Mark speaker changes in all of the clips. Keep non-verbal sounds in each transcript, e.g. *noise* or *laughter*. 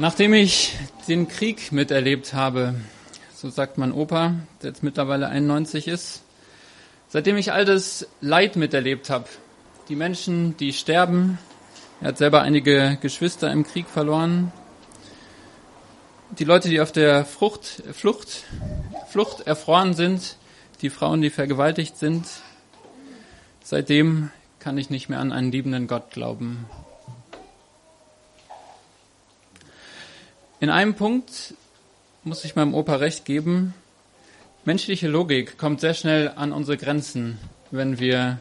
Speaker 1: Nachdem ich den Krieg miterlebt habe, so sagt mein Opa, der jetzt mittlerweile 91 ist, seitdem ich all das Leid miterlebt habe, die Menschen, die sterben, er hat selber einige Geschwister im Krieg verloren, die Leute, die auf der Frucht, Flucht, Flucht erfroren sind, die Frauen, die vergewaltigt sind, seitdem kann ich nicht mehr an einen liebenden Gott glauben. In einem Punkt muss ich meinem Opa recht geben. Menschliche Logik kommt sehr schnell an unsere Grenzen, wenn wir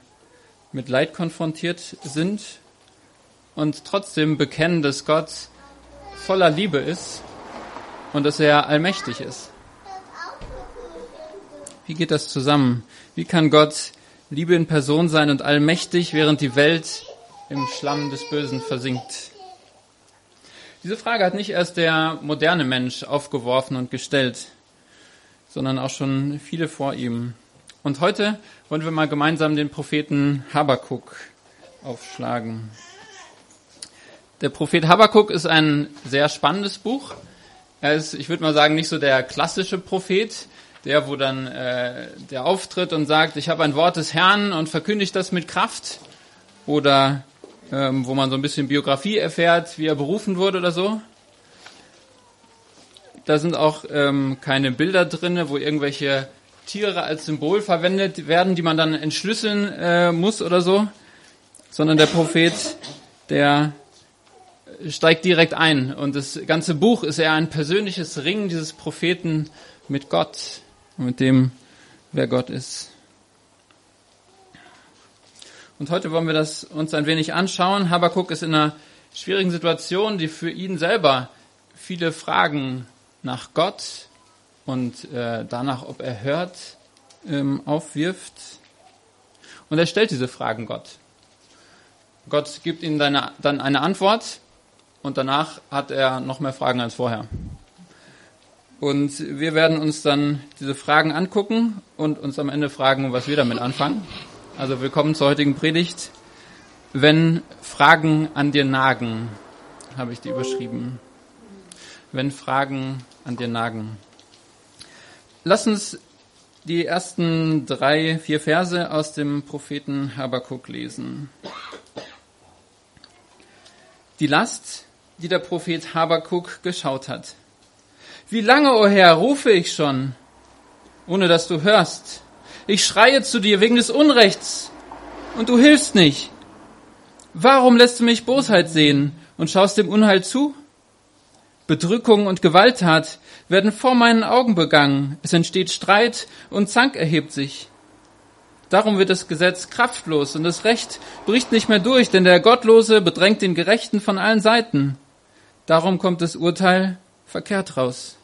Speaker 1: mit Leid konfrontiert sind und trotzdem bekennen, dass Gott voller Liebe ist und dass er allmächtig ist. Wie geht das zusammen? Wie kann Gott Liebe in Person sein und allmächtig, während die Welt im Schlamm des Bösen versinkt? Diese Frage hat nicht erst der moderne Mensch aufgeworfen und gestellt, sondern auch schon viele vor ihm. Und heute wollen wir mal gemeinsam den Propheten Habakuk aufschlagen. Der Prophet Habakuk ist ein sehr spannendes Buch. Er ist, ich würde mal sagen, nicht so der klassische Prophet, der, wo dann äh, der auftritt und sagt, ich habe ein Wort des Herrn und verkündigt das mit Kraft. Oder ähm, wo man so ein bisschen Biografie erfährt, wie er berufen wurde oder so. Da sind auch ähm, keine Bilder drinne, wo irgendwelche Tiere als Symbol verwendet werden, die man dann entschlüsseln äh, muss oder so, sondern der Prophet, der steigt direkt ein. Und das ganze Buch ist eher ein persönliches Ringen dieses Propheten mit Gott, mit dem, wer Gott ist. Und heute wollen wir das uns ein wenig anschauen. Habakuk ist in einer schwierigen Situation, die für ihn selber viele Fragen nach Gott und äh, danach, ob er hört, ähm, aufwirft. Und er stellt diese Fragen Gott. Gott gibt ihm dann eine Antwort und danach hat er noch mehr Fragen als vorher. Und wir werden uns dann diese Fragen angucken und uns am Ende fragen, was wir damit anfangen. Also willkommen zur heutigen Predigt. Wenn Fragen an dir nagen, habe ich die überschrieben. Wenn Fragen an dir nagen. Lass uns die ersten drei, vier Verse aus dem Propheten Habakuk lesen. Die Last, die der Prophet Habakuk geschaut hat. Wie lange, o oh Herr, rufe ich schon, ohne dass du hörst? Ich schreie zu dir wegen des Unrechts und du hilfst nicht. Warum lässt du mich Bosheit sehen und schaust dem Unheil zu? Bedrückung und Gewalttat werden vor meinen Augen begangen. Es entsteht Streit und Zank erhebt sich. Darum wird das Gesetz kraftlos und das Recht bricht nicht mehr durch, denn der Gottlose bedrängt den Gerechten von allen Seiten. Darum kommt das Urteil verkehrt raus.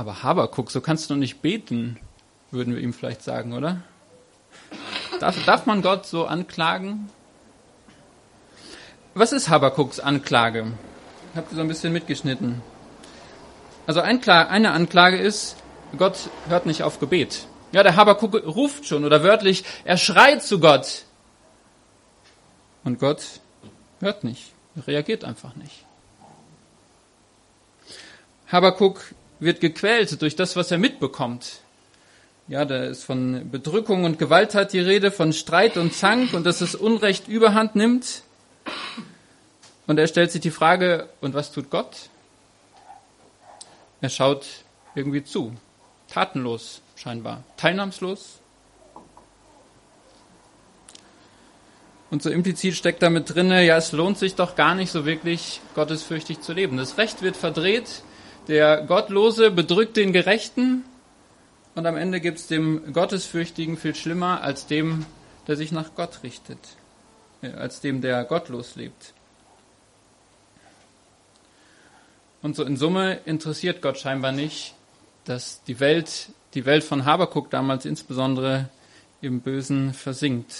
Speaker 1: Aber Habakuk, so kannst du nicht beten, würden wir ihm vielleicht sagen, oder? Darf, darf man Gott so anklagen? Was ist Habakuks Anklage? Habt ihr so ein bisschen mitgeschnitten. Also eine Anklage ist, Gott hört nicht auf Gebet. Ja, der Habakuk ruft schon oder wörtlich, er schreit zu Gott. Und Gott hört nicht, reagiert einfach nicht. Habakuk wird gequält durch das, was er mitbekommt. Ja, da ist von Bedrückung und Gewalttat die Rede, von Streit und Zank und dass das Unrecht überhand nimmt. Und er stellt sich die Frage, und was tut Gott? Er schaut irgendwie zu. Tatenlos scheinbar. Teilnahmslos. Und so implizit steckt damit drinne, ja, es lohnt sich doch gar nicht so wirklich, gottesfürchtig zu leben. Das Recht wird verdreht, der Gottlose bedrückt den Gerechten und am Ende gibt es dem Gottesfürchtigen viel schlimmer als dem, der sich nach Gott richtet, äh, als dem, der gottlos lebt. Und so in Summe interessiert Gott scheinbar nicht, dass die Welt, die Welt von Habakuk damals insbesondere im Bösen versinkt.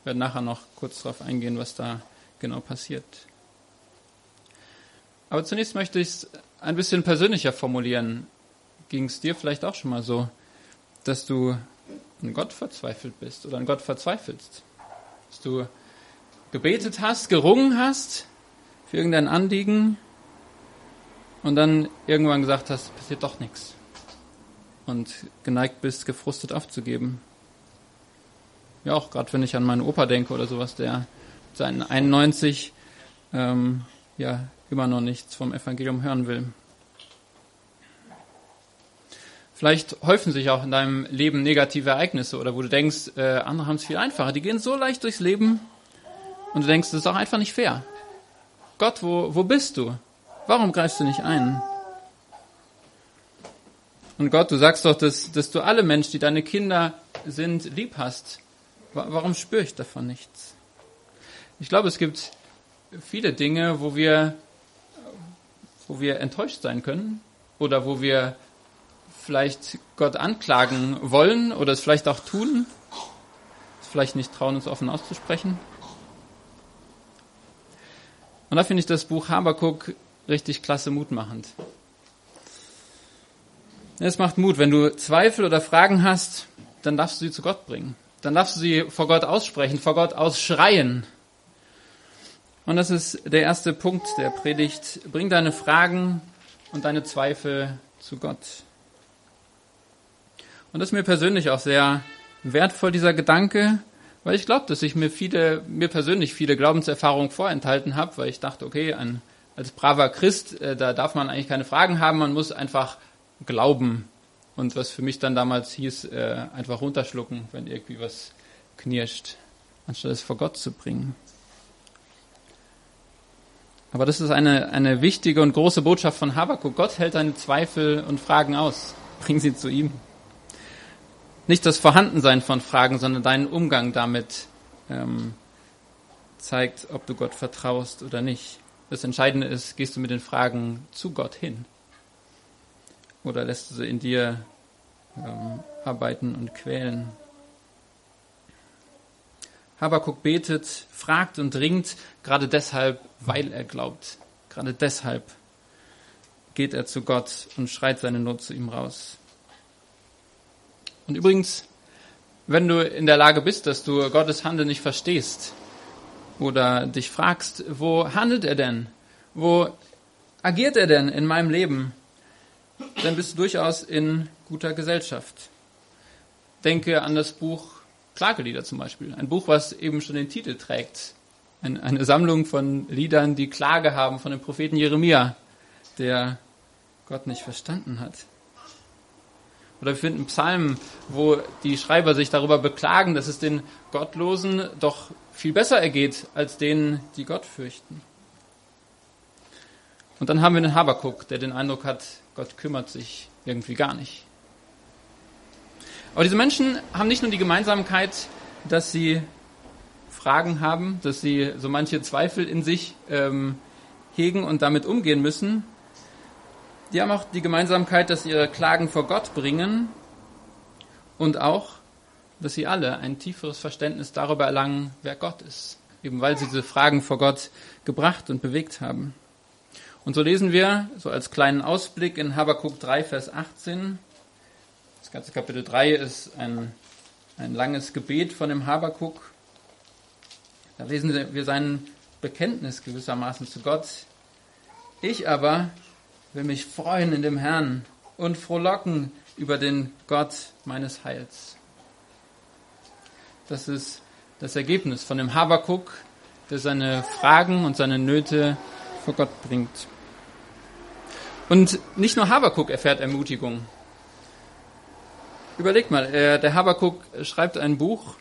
Speaker 1: Ich werde nachher noch kurz darauf eingehen, was da genau passiert. Aber zunächst möchte ich ein bisschen persönlicher formulieren. Ging es dir vielleicht auch schon mal so, dass du an Gott verzweifelt bist oder an Gott verzweifelst? Dass du gebetet hast, gerungen hast für irgendein Anliegen und dann irgendwann gesagt hast, passiert doch nichts und geneigt bist, gefrustet aufzugeben. Ja, auch gerade wenn ich an meinen Opa denke oder sowas, der seinen 91 ähm, ja immer noch nichts vom Evangelium hören will. Vielleicht häufen sich auch in deinem Leben negative Ereignisse oder wo du denkst, äh, andere haben es viel einfacher. Die gehen so leicht durchs Leben und du denkst, das ist auch einfach nicht fair. Gott, wo, wo bist du? Warum greifst du nicht ein? Und Gott, du sagst doch, dass, dass du alle Menschen, die deine Kinder sind, lieb hast. Warum spüre ich davon nichts? Ich glaube, es gibt viele Dinge, wo wir, wo wir enttäuscht sein können oder wo wir vielleicht Gott anklagen wollen oder es vielleicht auch tun, es vielleicht nicht trauen, uns offen auszusprechen. Und da finde ich das Buch Habakuk richtig klasse mutmachend. Es macht Mut. Wenn du Zweifel oder Fragen hast, dann darfst du sie zu Gott bringen. Dann darfst du sie vor Gott aussprechen, vor Gott ausschreien. Und das ist der erste Punkt der Predigt. Bring deine Fragen und deine Zweifel zu Gott. Und das ist mir persönlich auch sehr wertvoll, dieser Gedanke, weil ich glaube, dass ich mir viele, mir persönlich viele Glaubenserfahrungen vorenthalten habe, weil ich dachte, okay, ein, als braver Christ, äh, da darf man eigentlich keine Fragen haben, man muss einfach glauben. Und was für mich dann damals hieß, äh, einfach runterschlucken, wenn irgendwie was knirscht, anstatt es vor Gott zu bringen. Aber das ist eine, eine wichtige und große Botschaft von Habakkuk. Gott hält deine Zweifel und Fragen aus. Bring sie zu ihm nicht das Vorhandensein von Fragen, sondern deinen Umgang damit ähm, zeigt, ob du Gott vertraust oder nicht. Das Entscheidende ist, gehst du mit den Fragen zu Gott hin oder lässt du sie in dir ähm, arbeiten und quälen. Habakuk betet, fragt und dringt, gerade deshalb, weil er glaubt. Gerade deshalb geht er zu Gott und schreit seine Not zu ihm raus. Und übrigens, wenn du in der Lage bist, dass du Gottes Handeln nicht verstehst oder dich fragst, wo handelt er denn? Wo agiert er denn in meinem Leben? Dann bist du durchaus in guter Gesellschaft. Denke an das Buch Klagelieder zum Beispiel. Ein Buch, was eben schon den Titel trägt. Eine Sammlung von Liedern, die Klage haben von dem Propheten Jeremia, der Gott nicht verstanden hat. Oder wir finden Psalmen, wo die Schreiber sich darüber beklagen, dass es den Gottlosen doch viel besser ergeht als denen, die Gott fürchten. Und dann haben wir den Habakuk, der den Eindruck hat, Gott kümmert sich irgendwie gar nicht. Aber diese Menschen haben nicht nur die Gemeinsamkeit, dass sie Fragen haben, dass sie so manche Zweifel in sich ähm, hegen und damit umgehen müssen, die haben auch die Gemeinsamkeit, dass sie ihre Klagen vor Gott bringen und auch, dass sie alle ein tieferes Verständnis darüber erlangen, wer Gott ist, eben weil sie diese Fragen vor Gott gebracht und bewegt haben. Und so lesen wir, so als kleinen Ausblick in Habakkuk 3, Vers 18, das ganze Kapitel 3 ist ein, ein langes Gebet von dem Habakuk. Da lesen wir sein Bekenntnis gewissermaßen zu Gott. Ich aber will mich freuen in dem Herrn und frohlocken über den Gott meines Heils. Das ist das Ergebnis von dem Habakuk, der seine Fragen und seine Nöte vor Gott bringt. Und nicht nur Habakuk erfährt Ermutigung. Überlegt mal, der Habakuk schreibt ein Buch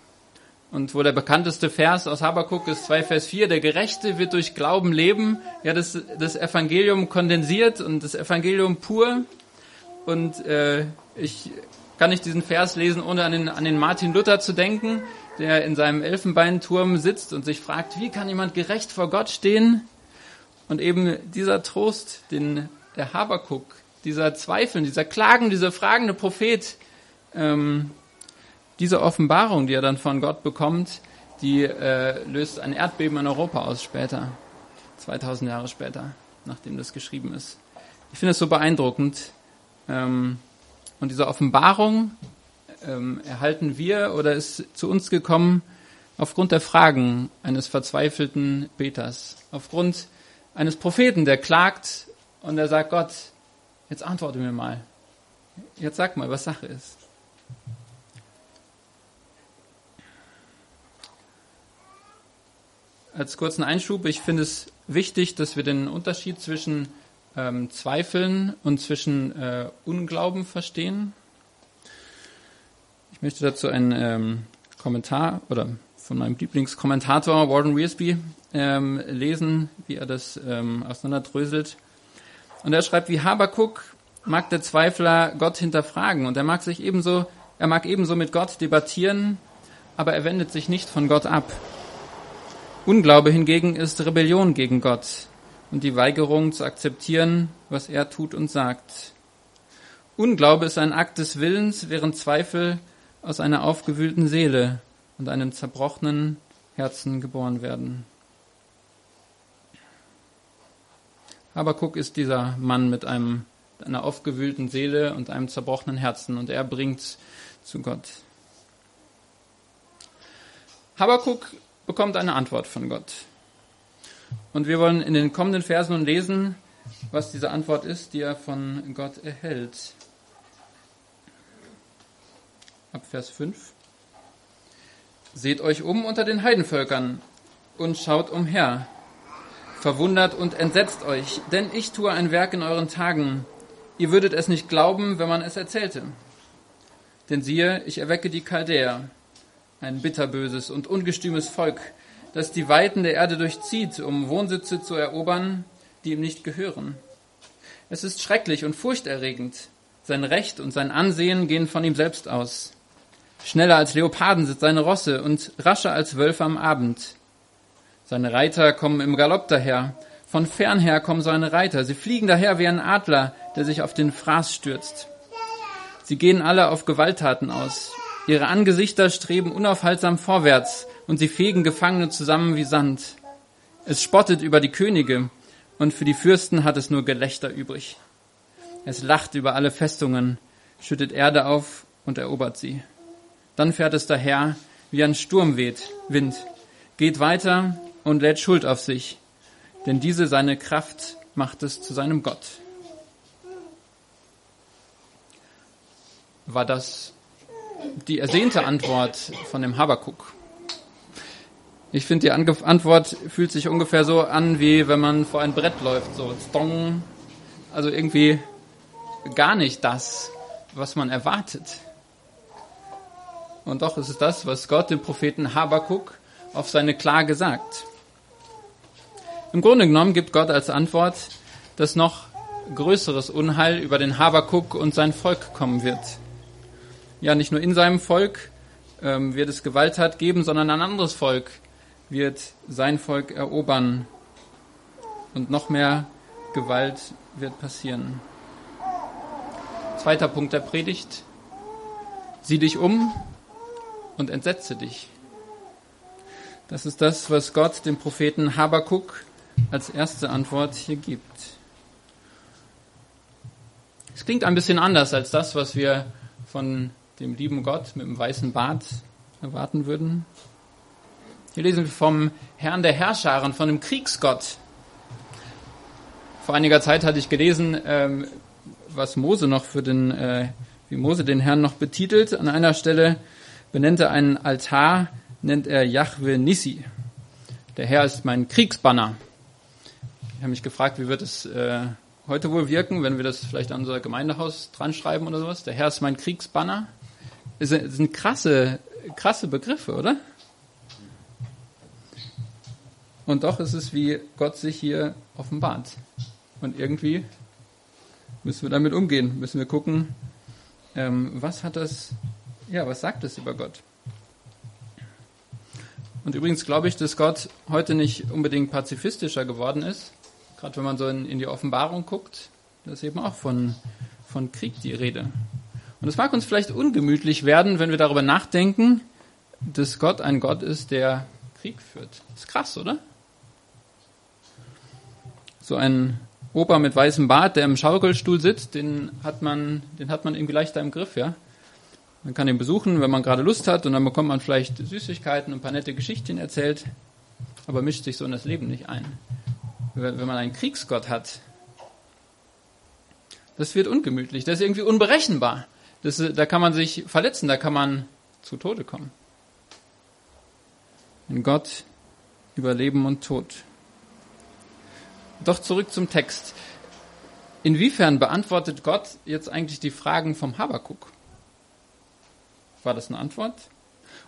Speaker 1: und wo der bekannteste Vers aus Habakuk ist 2 Vers 4, der Gerechte wird durch Glauben leben. Ja, das, das Evangelium kondensiert und das Evangelium pur. Und äh, ich kann nicht diesen Vers lesen, ohne an den, an den Martin Luther zu denken, der in seinem Elfenbeinturm sitzt und sich fragt, wie kann jemand gerecht vor Gott stehen? Und eben dieser Trost, den der Habakuk, dieser Zweifel, dieser Klagen, dieser fragende Prophet ähm, diese Offenbarung, die er dann von Gott bekommt, die äh, löst ein Erdbeben in Europa aus später, 2000 Jahre später, nachdem das geschrieben ist. Ich finde es so beeindruckend. Ähm, und diese Offenbarung ähm, erhalten wir oder ist zu uns gekommen, aufgrund der Fragen eines verzweifelten Beters, aufgrund eines Propheten, der klagt und der sagt, Gott, jetzt antworte mir mal. Jetzt sag mal, was Sache ist. Als kurzen Einschub, ich finde es wichtig, dass wir den Unterschied zwischen ähm, Zweifeln und zwischen äh, Unglauben verstehen. Ich möchte dazu einen ähm, Kommentar oder von meinem Lieblingskommentator Warden Rearsby ähm, lesen, wie er das ähm, auseinanderdröselt. Und er schreibt, wie Habakuk mag der Zweifler Gott hinterfragen und er mag sich ebenso, er mag ebenso mit Gott debattieren, aber er wendet sich nicht von Gott ab. Unglaube hingegen ist Rebellion gegen Gott und die Weigerung zu akzeptieren, was er tut und sagt. Unglaube ist ein Akt des Willens, während Zweifel aus einer aufgewühlten Seele und einem zerbrochenen Herzen geboren werden. Habakuk ist dieser Mann mit einem, einer aufgewühlten Seele und einem zerbrochenen Herzen und er bringt zu Gott. Habakuk bekommt eine Antwort von Gott. Und wir wollen in den kommenden Versen nun lesen, was diese Antwort ist, die er von Gott erhält. Ab Vers 5. Seht euch um unter den Heidenvölkern und schaut umher. Verwundert und entsetzt euch, denn ich tue ein Werk in euren Tagen. Ihr würdet es nicht glauben, wenn man es erzählte. Denn siehe, ich erwecke die Chaldäer, ein bitterböses und ungestümes Volk, das die Weiten der Erde durchzieht, um Wohnsitze zu erobern, die ihm nicht gehören. Es ist schrecklich und furchterregend. Sein Recht und sein Ansehen gehen von ihm selbst aus. Schneller als Leoparden sind seine Rosse und rascher als Wölfe am Abend. Seine Reiter kommen im Galopp daher. Von fernher kommen seine Reiter. Sie fliegen daher wie ein Adler, der sich auf den Fraß stürzt. Sie gehen alle auf Gewalttaten aus. Ihre Angesichter streben unaufhaltsam vorwärts und sie fegen Gefangene zusammen wie Sand. Es spottet über die Könige und für die Fürsten hat es nur Gelächter übrig. Es lacht über alle Festungen, schüttet Erde auf und erobert sie. Dann fährt es daher, wie ein Sturm weht, Wind, geht weiter und lädt Schuld auf sich, denn diese seine Kraft macht es zu seinem Gott. War das die ersehnte Antwort von dem Habakuk? Ich finde, die Antwort fühlt sich ungefähr so an, wie wenn man vor ein Brett läuft, so stong. Also irgendwie gar nicht das, was man erwartet. Und doch ist es das, was Gott dem Propheten Habakuk auf seine Klage sagt. Im Grunde genommen gibt Gott als Antwort, dass noch größeres Unheil über den Habakuk und sein Volk kommen wird. Ja, nicht nur in seinem Volk ähm, wird es Gewalttat geben, sondern ein anderes Volk wird sein Volk erobern. Und noch mehr Gewalt wird passieren. Zweiter Punkt der Predigt. Sieh dich um und entsetze dich. Das ist das, was Gott dem Propheten Habakuk als erste Antwort hier gibt. Es klingt ein bisschen anders als das, was wir von dem lieben Gott mit dem weißen Bart erwarten würden. Hier lesen wir vom Herrn der Herrscharen, von dem Kriegsgott. Vor einiger Zeit hatte ich gelesen, ähm, was Mose noch für den, äh, wie Mose den Herrn noch betitelt. An einer Stelle benennt er einen Altar, nennt er Yahweh Nissi. Der Herr ist mein Kriegsbanner. Ich habe mich gefragt, wie wird es äh, heute wohl wirken, wenn wir das vielleicht an unser Gemeindehaus dran schreiben oder sowas. Der Herr ist mein Kriegsbanner. Das sind krasse, krasse Begriffe, oder? Und doch ist es, wie Gott sich hier offenbart. Und irgendwie müssen wir damit umgehen, müssen wir gucken, ähm, was hat das ja, was sagt es über Gott? Und übrigens glaube ich, dass Gott heute nicht unbedingt pazifistischer geworden ist. Gerade wenn man so in, in die Offenbarung guckt, da ist eben auch von, von Krieg die Rede. Und es mag uns vielleicht ungemütlich werden, wenn wir darüber nachdenken, dass Gott ein Gott ist, der Krieg führt. Ist krass, oder? So ein Opa mit weißem Bart, der im Schaukelstuhl sitzt, den hat man, den hat man irgendwie leichter im Griff, ja. Man kann ihn besuchen, wenn man gerade Lust hat, und dann bekommt man vielleicht Süßigkeiten, ein paar nette Geschichten erzählt, aber mischt sich so in das Leben nicht ein. Wenn man einen Kriegsgott hat, das wird ungemütlich, das ist irgendwie unberechenbar. Das, da kann man sich verletzen, da kann man zu Tode kommen. In Gott über Leben und Tod. Doch zurück zum Text. Inwiefern beantwortet Gott jetzt eigentlich die Fragen vom Habakuk? War das eine Antwort?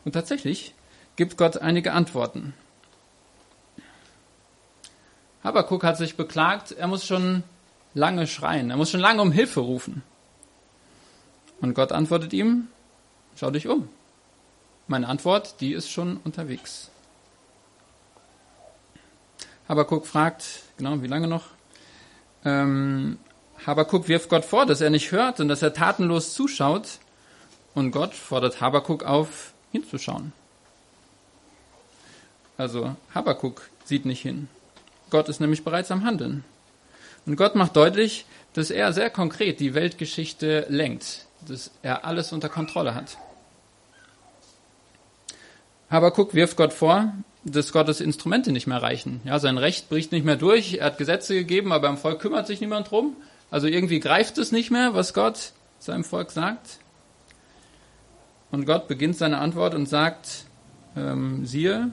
Speaker 1: Und tatsächlich gibt Gott einige Antworten. Habakuk hat sich beklagt, er muss schon lange schreien, er muss schon lange um Hilfe rufen. Und Gott antwortet ihm, schau dich um. Meine Antwort, die ist schon unterwegs. Habakuk fragt, genau, wie lange noch? Ähm, Habakuk wirft Gott vor, dass er nicht hört und dass er tatenlos zuschaut. Und Gott fordert Habakuk auf, hinzuschauen. Also Habakuk sieht nicht hin. Gott ist nämlich bereits am Handeln. Und Gott macht deutlich, dass er sehr konkret die Weltgeschichte lenkt, dass er alles unter Kontrolle hat. Habakuk wirft Gott vor, dass Gottes Instrumente nicht mehr reichen. Ja, sein Recht bricht nicht mehr durch, er hat Gesetze gegeben, aber im Volk kümmert sich niemand drum. Also irgendwie greift es nicht mehr, was Gott seinem Volk sagt. Und Gott beginnt seine Antwort und sagt, ähm, siehe,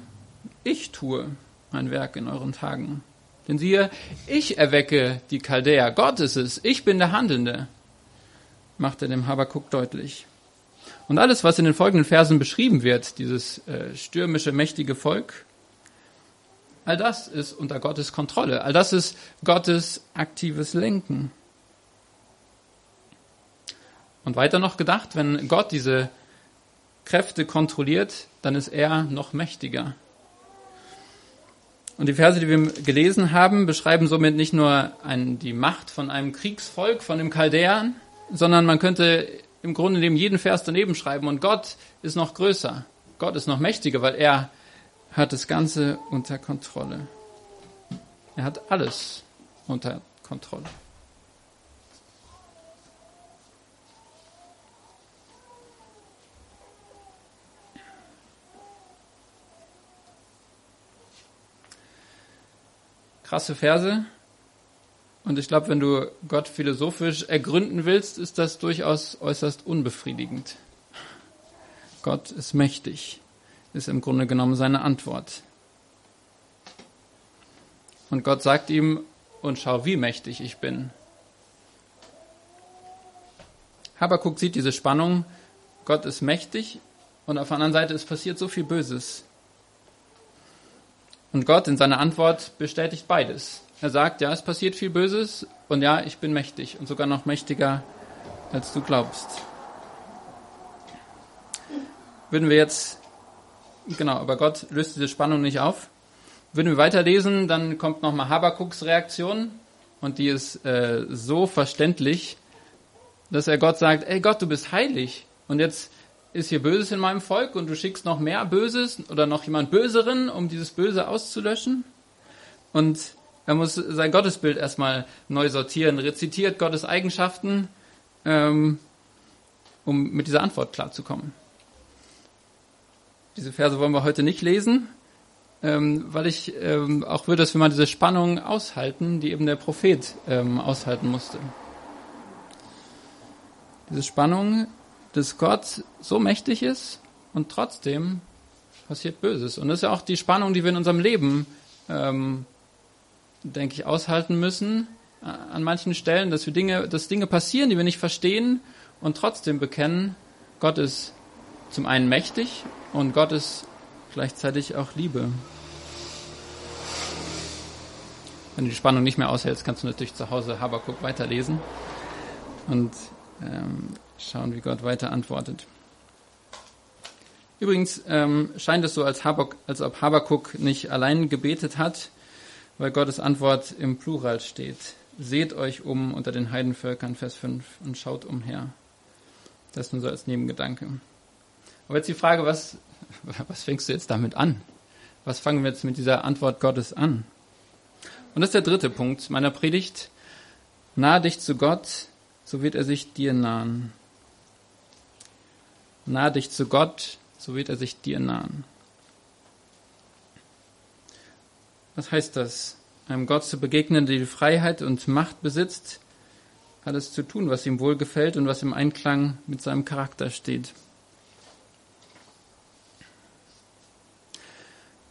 Speaker 1: ich tue mein Werk in euren Tagen. Denn siehe, ich erwecke die Chaldäer. Gott ist es. Ich bin der Handelnde. Macht er dem Habakuk deutlich. Und alles, was in den folgenden Versen beschrieben wird, dieses äh, stürmische, mächtige Volk, all das ist unter Gottes Kontrolle. All das ist Gottes aktives Lenken. Und weiter noch gedacht, wenn Gott diese Kräfte kontrolliert, dann ist er noch mächtiger. Und die Verse, die wir gelesen haben, beschreiben somit nicht nur ein, die Macht von einem Kriegsvolk, von dem Chaldäern, sondern man könnte im Grunde neben jeden Vers daneben schreiben und Gott ist noch größer. Gott ist noch mächtiger, weil er hat das Ganze unter Kontrolle. Er hat alles unter Kontrolle. krasse Verse. Und ich glaube, wenn du Gott philosophisch ergründen willst, ist das durchaus äußerst unbefriedigend. Gott ist mächtig, ist im Grunde genommen seine Antwort. Und Gott sagt ihm, und schau, wie mächtig ich bin. Habakuk sieht diese Spannung, Gott ist mächtig und auf der anderen Seite es passiert so viel Böses. Und Gott in seiner Antwort bestätigt beides. Er sagt, ja, es passiert viel Böses und ja, ich bin mächtig und sogar noch mächtiger, als du glaubst. Würden wir jetzt, genau, aber Gott löst diese Spannung nicht auf. Würden wir weiterlesen, dann kommt nochmal Habakuks Reaktion und die ist äh, so verständlich, dass er Gott sagt, ey Gott, du bist heilig. Und jetzt ist hier Böses in meinem Volk und du schickst noch mehr Böses oder noch jemand Böseren, um dieses Böse auszulöschen. Und er muss sein Gottesbild erstmal neu sortieren, rezitiert Gottes Eigenschaften, ähm, um mit dieser Antwort klarzukommen. Diese Verse wollen wir heute nicht lesen, ähm, weil ich ähm, auch will, dass wir mal diese Spannung aushalten, die eben der Prophet ähm, aushalten musste. Diese Spannung dass Gott so mächtig ist und trotzdem passiert Böses. Und das ist ja auch die Spannung, die wir in unserem Leben, ähm, denke ich, aushalten müssen äh, an manchen Stellen, dass wir Dinge, dass Dinge passieren, die wir nicht verstehen und trotzdem bekennen, Gott ist zum einen mächtig und Gott ist gleichzeitig auch Liebe. Wenn du die Spannung nicht mehr aushältst, kannst du natürlich zu Hause Habakuk weiterlesen. Und ähm, schauen, wie Gott weiter antwortet. Übrigens ähm, scheint es so, als, Habak, als ob Habakuk nicht allein gebetet hat, weil Gottes Antwort im Plural steht. Seht euch um unter den Heidenvölkern, Vers 5, und schaut umher. Das nur so als Nebengedanke. Aber jetzt die Frage, was, *laughs* was fängst du jetzt damit an? Was fangen wir jetzt mit dieser Antwort Gottes an? Und das ist der dritte Punkt meiner Predigt. Nahe dich zu Gott, so wird er sich dir nahen. Nahe dich zu Gott, so wird er sich dir nahen. Was heißt das? Einem Gott zu begegnen, der die Freiheit und Macht besitzt, alles zu tun, was ihm wohlgefällt und was im Einklang mit seinem Charakter steht.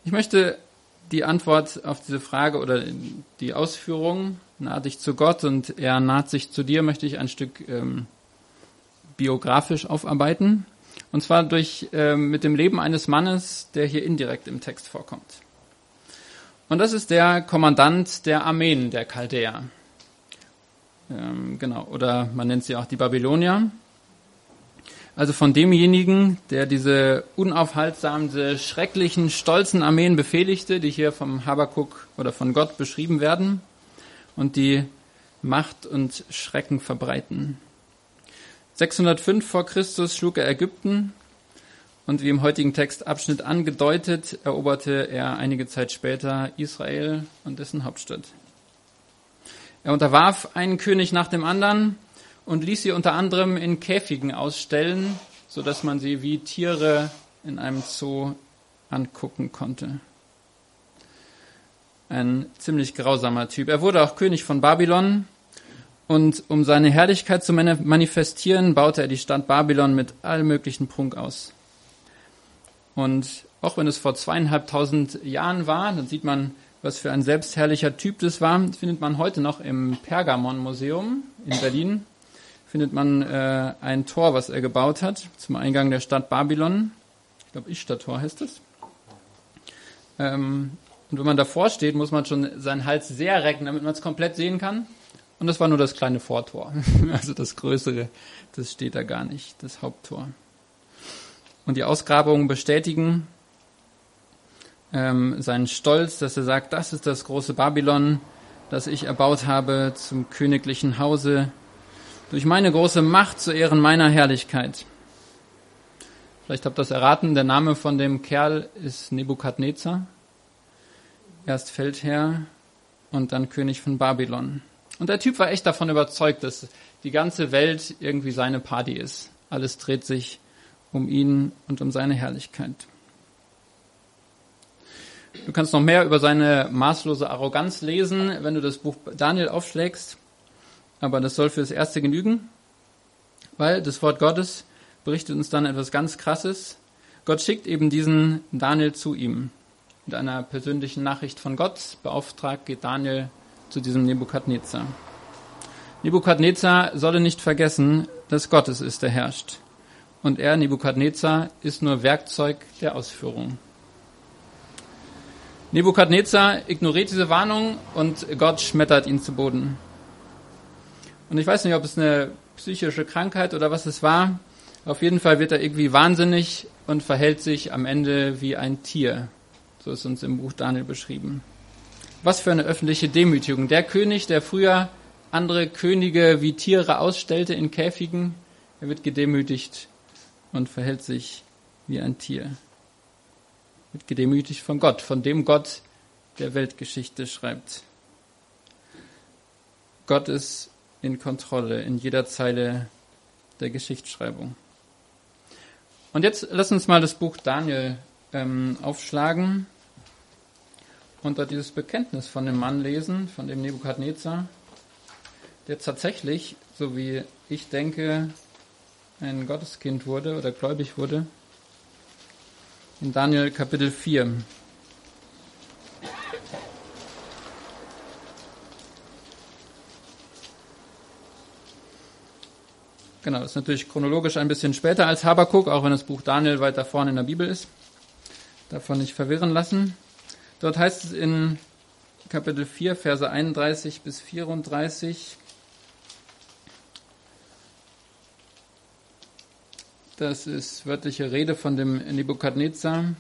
Speaker 1: Ich möchte die Antwort auf diese Frage oder die Ausführung, nahe dich zu Gott und er naht sich zu dir, möchte ich ein Stück ähm, biografisch aufarbeiten. Und zwar durch, ähm, mit dem Leben eines Mannes, der hier indirekt im Text vorkommt. Und das ist der Kommandant der Armeen der Chaldäer. Ähm, genau, oder man nennt sie auch die Babylonier. Also von demjenigen, der diese unaufhaltsamen, diese schrecklichen, stolzen Armeen befehligte, die hier vom Habakuk oder von Gott beschrieben werden und die Macht und Schrecken verbreiten. 605 vor Christus schlug er Ägypten und wie im heutigen Textabschnitt angedeutet, eroberte er einige Zeit später Israel und dessen Hauptstadt. Er unterwarf einen König nach dem anderen und ließ sie unter anderem in Käfigen ausstellen, so dass man sie wie Tiere in einem Zoo angucken konnte. Ein ziemlich grausamer Typ. Er wurde auch König von Babylon und um seine Herrlichkeit zu manifestieren, baute er die Stadt Babylon mit allem möglichen Prunk aus. Und auch wenn es vor zweieinhalbtausend Jahren war, dann sieht man, was für ein selbstherrlicher Typ das war, das findet man heute noch im Pergamon-Museum in Berlin findet man äh, ein Tor, was er gebaut hat, zum Eingang der Stadt Babylon. Ich glaube, Ishtar-Tor heißt es. Ähm, und wenn man davor steht, muss man schon seinen Hals sehr recken, damit man es komplett sehen kann. Und das war nur das kleine Vortor. *laughs* also das größere, das steht da gar nicht, das Haupttor. Und die Ausgrabungen bestätigen ähm, seinen Stolz, dass er sagt, das ist das große Babylon, das ich erbaut habe zum königlichen Hause durch meine große Macht zu Ehren meiner Herrlichkeit. Vielleicht habt ihr das erraten, der Name von dem Kerl ist Nebukadnezar. Erst Feldherr und dann König von Babylon. Und der Typ war echt davon überzeugt, dass die ganze Welt irgendwie seine Party ist. Alles dreht sich um ihn und um seine Herrlichkeit. Du kannst noch mehr über seine maßlose Arroganz lesen, wenn du das Buch Daniel aufschlägst. Aber das soll für das Erste genügen, weil das Wort Gottes berichtet uns dann etwas ganz Krasses. Gott schickt eben diesen Daniel zu ihm. Mit einer persönlichen Nachricht von Gott beauftragt geht Daniel zu diesem Nebukadnezar. Nebukadnezar solle nicht vergessen, dass Gott es ist, der herrscht. Und er, Nebukadnezar, ist nur Werkzeug der Ausführung. Nebukadnezar ignoriert diese Warnung und Gott schmettert ihn zu Boden. Und ich weiß nicht, ob es eine psychische Krankheit oder was es war. Auf jeden Fall wird er irgendwie wahnsinnig und verhält sich am Ende wie ein Tier. So ist uns im Buch Daniel beschrieben. Was für eine öffentliche Demütigung. Der König, der früher andere Könige wie Tiere ausstellte in Käfigen, er wird gedemütigt und verhält sich wie ein Tier. Wird gedemütigt von Gott, von dem Gott der Weltgeschichte schreibt. Gott ist in Kontrolle in jeder Zeile der Geschichtsschreibung. Und jetzt lass uns mal das Buch Daniel ähm, aufschlagen und da dieses Bekenntnis von dem Mann lesen, von dem Nebukadnezar, der tatsächlich, so wie ich denke, ein Gotteskind wurde oder gläubig wurde. In Daniel Kapitel 4. Genau, das ist natürlich chronologisch ein bisschen später als Habakuk, auch wenn das Buch Daniel weiter vorne in der Bibel ist. Davon nicht verwirren lassen. Dort heißt es in Kapitel 4, Verse 31 bis 34, das ist wörtliche Rede von dem Nebukadnezar.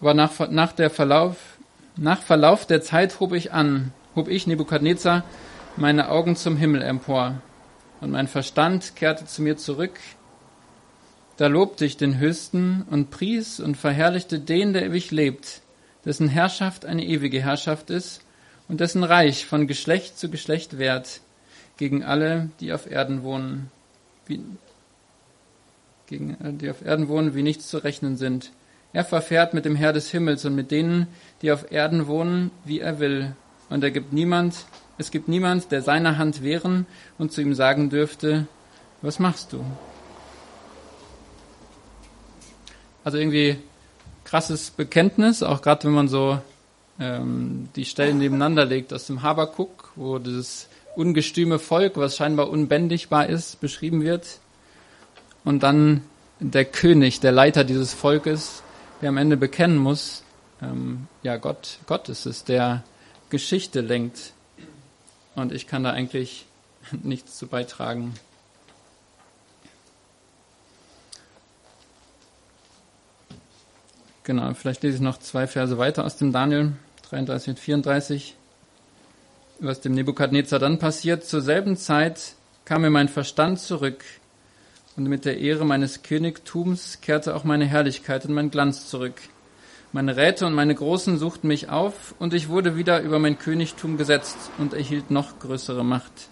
Speaker 1: Aber nach, nach, der Verlauf, nach Verlauf der Zeit hob ich an, hob ich, Nebukadnezar, meine Augen zum Himmel empor und mein Verstand kehrte zu mir zurück. Da lobte ich den Höchsten und pries und verherrlichte den, der ewig lebt, dessen Herrschaft eine ewige Herrschaft ist und dessen Reich von Geschlecht zu Geschlecht währt, gegen alle, die auf Erden wohnen, gegen äh, die auf Erden wohnen, wie nichts zu rechnen sind. Er verfährt mit dem Herr des Himmels und mit denen, die auf Erden wohnen, wie er will. Und er gibt niemand, es gibt niemand, der seiner Hand wehren und zu ihm sagen dürfte, was machst du? Also irgendwie krasses Bekenntnis, auch gerade wenn man so ähm, die Stellen nebeneinander legt aus dem Habakuk, wo dieses ungestüme Volk, was scheinbar unbändigbar ist, beschrieben wird. Und dann der König, der Leiter dieses Volkes, der am Ende bekennen muss, ähm, ja, Gott, Gott ist es, der Geschichte lenkt. Und ich kann da eigentlich *laughs* nichts zu beitragen. Genau, vielleicht lese ich noch zwei Verse weiter aus dem Daniel 33 und 34. Was dem Nebukadnezar dann passiert, zur selben Zeit kam mir mein Verstand zurück und mit der Ehre meines Königtums kehrte auch meine Herrlichkeit und mein Glanz zurück. Meine Räte und meine Großen suchten mich auf und ich wurde wieder über mein Königtum gesetzt und erhielt noch größere Macht.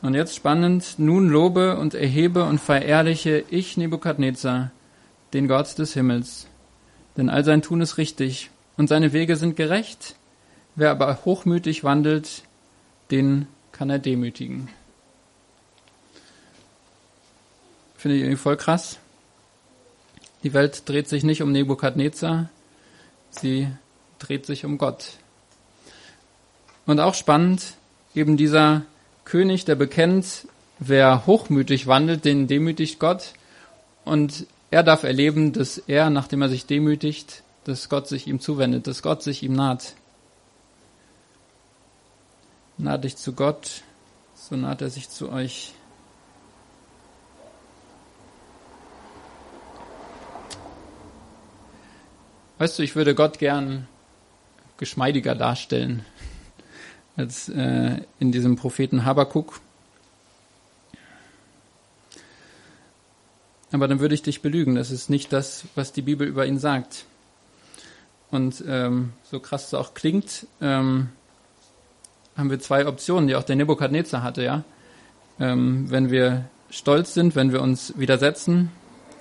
Speaker 1: Und jetzt spannend, nun lobe und erhebe und verehrliche ich Nebukadnezar, den Gott des Himmels. Denn all sein Tun ist richtig und seine Wege sind gerecht. Wer aber hochmütig wandelt, den kann er demütigen. Finde ich irgendwie voll krass. Die Welt dreht sich nicht um Nebukadnezar, sie dreht sich um Gott. Und auch spannend, eben dieser König, der bekennt, wer hochmütig wandelt, den demütigt Gott. Und er darf erleben, dass er, nachdem er sich demütigt, dass Gott sich ihm zuwendet, dass Gott sich ihm naht. Naht dich zu Gott, so naht er sich zu euch. Weißt du, ich würde Gott gern geschmeidiger darstellen als äh, in diesem Propheten Habakuk. Aber dann würde ich dich belügen. Das ist nicht das, was die Bibel über ihn sagt. Und ähm, so krass es auch klingt, ähm, haben wir zwei Optionen, die auch der Nebukadnezar hatte. Ja, ähm, wenn wir stolz sind, wenn wir uns widersetzen,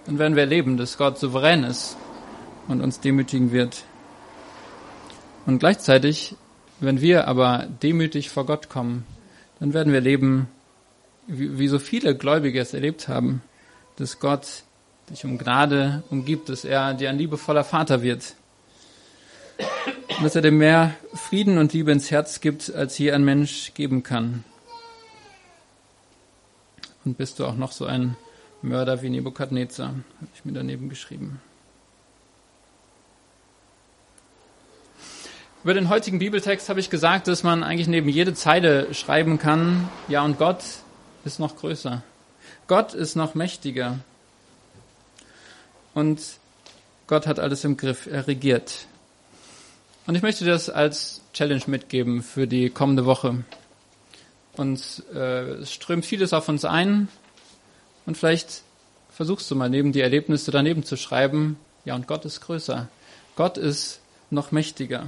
Speaker 1: dann werden wir erleben, dass Gott souverän ist und uns demütigen wird. Und gleichzeitig, wenn wir aber demütig vor Gott kommen, dann werden wir erleben, wie, wie so viele Gläubige es erlebt haben, dass Gott dich um Gnade umgibt, dass er dir ein liebevoller Vater wird. Und dass er dir mehr Frieden und Liebe ins Herz gibt, als je ein Mensch geben kann. Und bist du auch noch so ein Mörder wie Nebukadnezar, habe ich mir daneben geschrieben. Über den heutigen Bibeltext habe ich gesagt, dass man eigentlich neben jede Zeile schreiben kann, ja und Gott ist noch größer. Gott ist noch mächtiger. Und Gott hat alles im Griff, er regiert. Und ich möchte das als Challenge mitgeben für die kommende Woche. Und äh, es strömt vieles auf uns ein. Und vielleicht versuchst du mal neben die Erlebnisse daneben zu schreiben, ja und Gott ist größer. Gott ist noch mächtiger.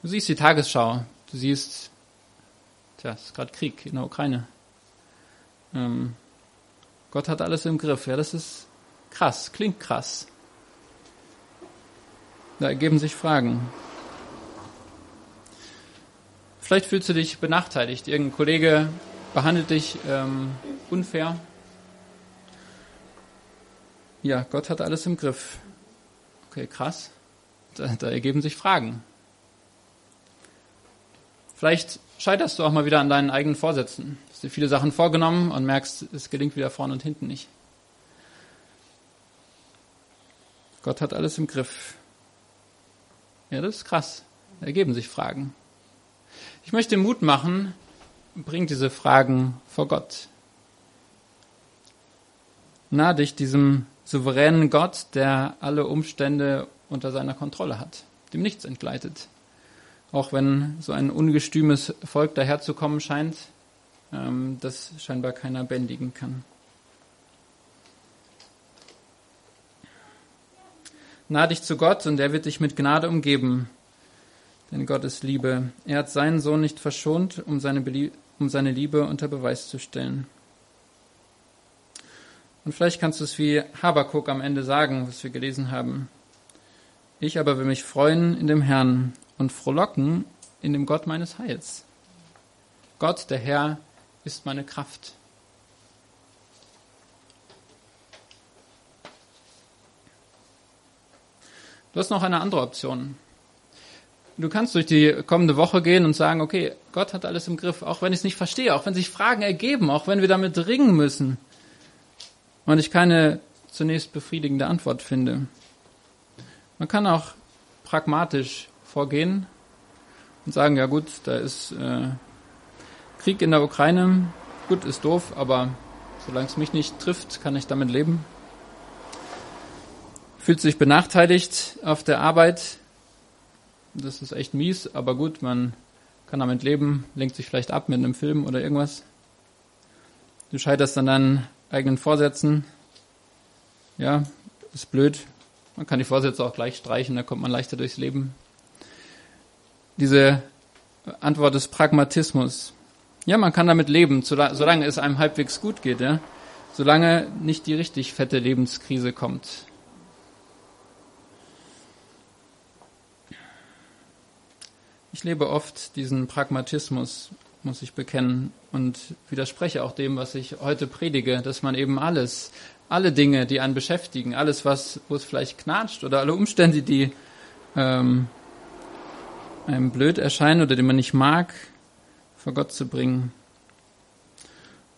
Speaker 1: Du siehst die Tagesschau, du siehst, tja, es ist gerade Krieg in der Ukraine. Ähm, Gott hat alles im Griff. Ja, das ist krass, klingt krass. Da ergeben sich Fragen. Vielleicht fühlst du dich benachteiligt. Irgendein Kollege behandelt dich ähm, unfair. Ja, Gott hat alles im Griff. Okay, krass. Da, da ergeben sich Fragen. Vielleicht scheiterst du auch mal wieder an deinen eigenen Vorsätzen. Du hast dir viele Sachen vorgenommen und merkst, es gelingt wieder vorne und hinten nicht. Gott hat alles im Griff. Ja, das ist krass. Da ergeben sich Fragen. Ich möchte Mut machen, bring diese Fragen vor Gott. Nah dich diesem souveränen Gott, der alle Umstände unter seiner Kontrolle hat, dem nichts entgleitet auch wenn so ein ungestümes Volk daherzukommen scheint, ähm, das scheinbar keiner bändigen kann. Nah dich zu Gott und er wird dich mit Gnade umgeben, denn Gott ist Liebe. Er hat seinen Sohn nicht verschont, um seine, um seine Liebe unter Beweis zu stellen. Und vielleicht kannst du es wie Habakuk am Ende sagen, was wir gelesen haben. Ich aber will mich freuen in dem Herrn und frohlocken in dem Gott meines Heils. Gott, der Herr, ist meine Kraft. Du hast noch eine andere Option. Du kannst durch die kommende Woche gehen und sagen, okay, Gott hat alles im Griff, auch wenn ich es nicht verstehe, auch wenn sich Fragen ergeben, auch wenn wir damit ringen müssen und ich keine zunächst befriedigende Antwort finde. Man kann auch pragmatisch vorgehen und sagen, ja gut, da ist äh, Krieg in der Ukraine, gut, ist doof, aber solange es mich nicht trifft, kann ich damit leben. Fühlt sich benachteiligt auf der Arbeit, das ist echt mies, aber gut, man kann damit leben, lenkt sich vielleicht ab mit einem Film oder irgendwas. Du scheiterst an deinen eigenen Vorsätzen. Ja, ist blöd. Man kann die Vorsätze auch gleich streichen, da kommt man leichter durchs Leben. Diese Antwort ist Pragmatismus. Ja, man kann damit leben, solange es einem halbwegs gut geht, ja. Solange nicht die richtig fette Lebenskrise kommt. Ich lebe oft diesen Pragmatismus, muss ich bekennen, und widerspreche auch dem, was ich heute predige, dass man eben alles, alle Dinge, die einen beschäftigen, alles, was, wo es vielleicht knatscht oder alle Umstände, die ähm, einem blöd erscheinen oder die man nicht mag, vor Gott zu bringen.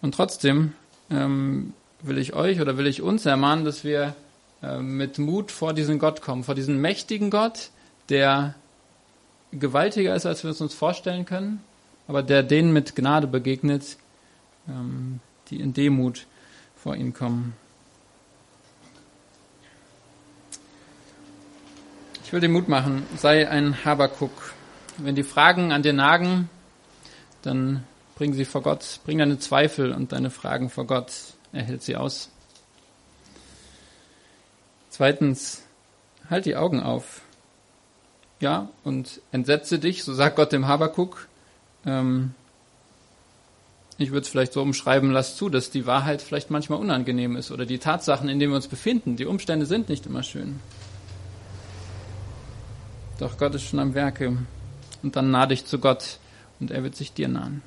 Speaker 1: Und trotzdem ähm, will ich euch oder will ich uns ermahnen, dass wir äh, mit Mut vor diesen Gott kommen, vor diesen mächtigen Gott, der gewaltiger ist, als wir es uns vorstellen können, aber der denen mit Gnade begegnet, ähm, die in Demut vor ihn kommen. Ich will dir Mut machen, sei ein Habakuk. Wenn die Fragen an dir nagen, dann bring sie vor Gott, bring deine Zweifel und deine Fragen vor Gott, er hält sie aus. Zweitens, halt die Augen auf ja, und entsetze dich, so sagt Gott dem Habakuk. Ähm, ich würde es vielleicht so umschreiben, lass zu, dass die Wahrheit vielleicht manchmal unangenehm ist oder die Tatsachen, in denen wir uns befinden, die Umstände sind nicht immer schön. Doch Gott ist schon am Werke. Und dann nah dich zu Gott und er wird sich dir nahen.